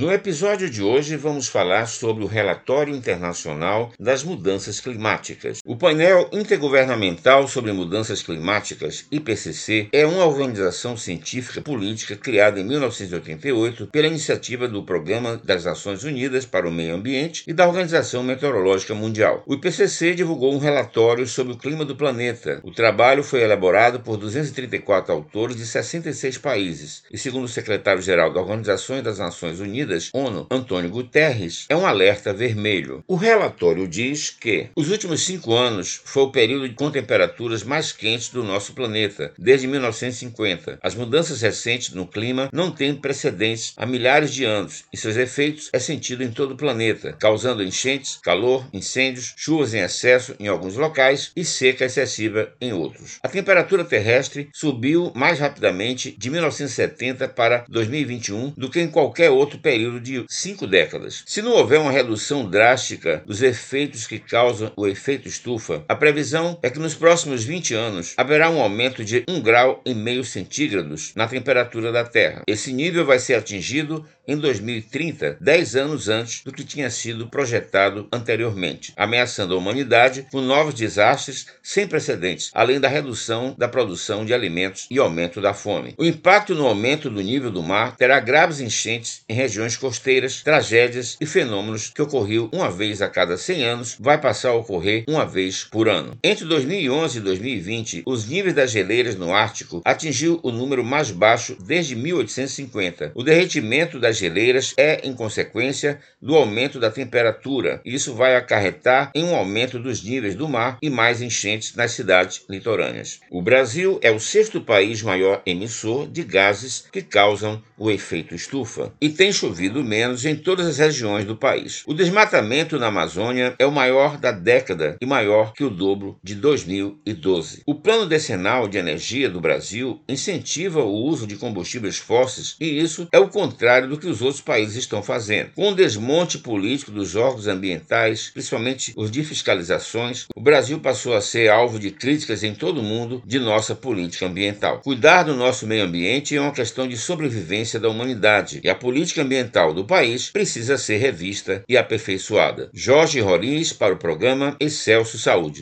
No episódio de hoje vamos falar sobre o Relatório Internacional das Mudanças Climáticas. O painel intergovernamental sobre mudanças climáticas, IPCC, é uma organização científica política criada em 1988 pela iniciativa do Programa das Nações Unidas para o Meio Ambiente e da Organização Meteorológica Mundial. O IPCC divulgou um relatório sobre o clima do planeta. O trabalho foi elaborado por 234 autores de 66 países e, segundo o secretário-geral da Organização das Nações Unidas, ONU, Antônio Guterres, é um alerta vermelho. O relatório diz que os últimos cinco anos foi o período com temperaturas mais quentes do nosso planeta, desde 1950. As mudanças recentes no clima não têm precedentes há milhares de anos e seus efeitos é sentido em todo o planeta, causando enchentes, calor, incêndios, chuvas em excesso em alguns locais e seca excessiva em outros. A temperatura terrestre subiu mais rapidamente de 1970 para 2021 do que em qualquer outro período de cinco décadas. Se não houver uma redução drástica dos efeitos que causam o efeito estufa, a previsão é que nos próximos 20 anos haverá um aumento de 1,5 grau e meio centígrados na temperatura da Terra. Esse nível vai ser atingido em 2030, 10 anos antes do que tinha sido projetado anteriormente, ameaçando a humanidade com novos desastres sem precedentes, além da redução da produção de alimentos e aumento da fome. O impacto no aumento do nível do mar terá graves enchentes em regiões costeiras, tragédias e fenômenos que ocorriam uma vez a cada 100 anos, vai passar a ocorrer uma vez por ano. Entre 2011 e 2020, os níveis das geleiras no Ártico atingiu o número mais baixo desde 1850. O derretimento das geleiras é em consequência do aumento da temperatura. Isso vai acarretar em um aumento dos níveis do mar e mais enchentes nas cidades litorâneas. O Brasil é o sexto país maior emissor de gases que causam o efeito estufa e tem chovido menos em todas as regiões do país. O desmatamento na Amazônia é o maior da década e maior que o dobro de 2012. O Plano Decenal de Energia do Brasil incentiva o uso de combustíveis fósseis e isso é o contrário do que os outros países estão fazendo. Com o desmonte político dos órgãos ambientais, principalmente os de fiscalizações, o Brasil passou a ser alvo de críticas em todo o mundo de nossa política ambiental. Cuidar do nosso meio ambiente é uma questão de sobrevivência da humanidade e a política ambiental do país precisa ser revista e aperfeiçoada. Jorge Roriz para o programa Excelso Saúde.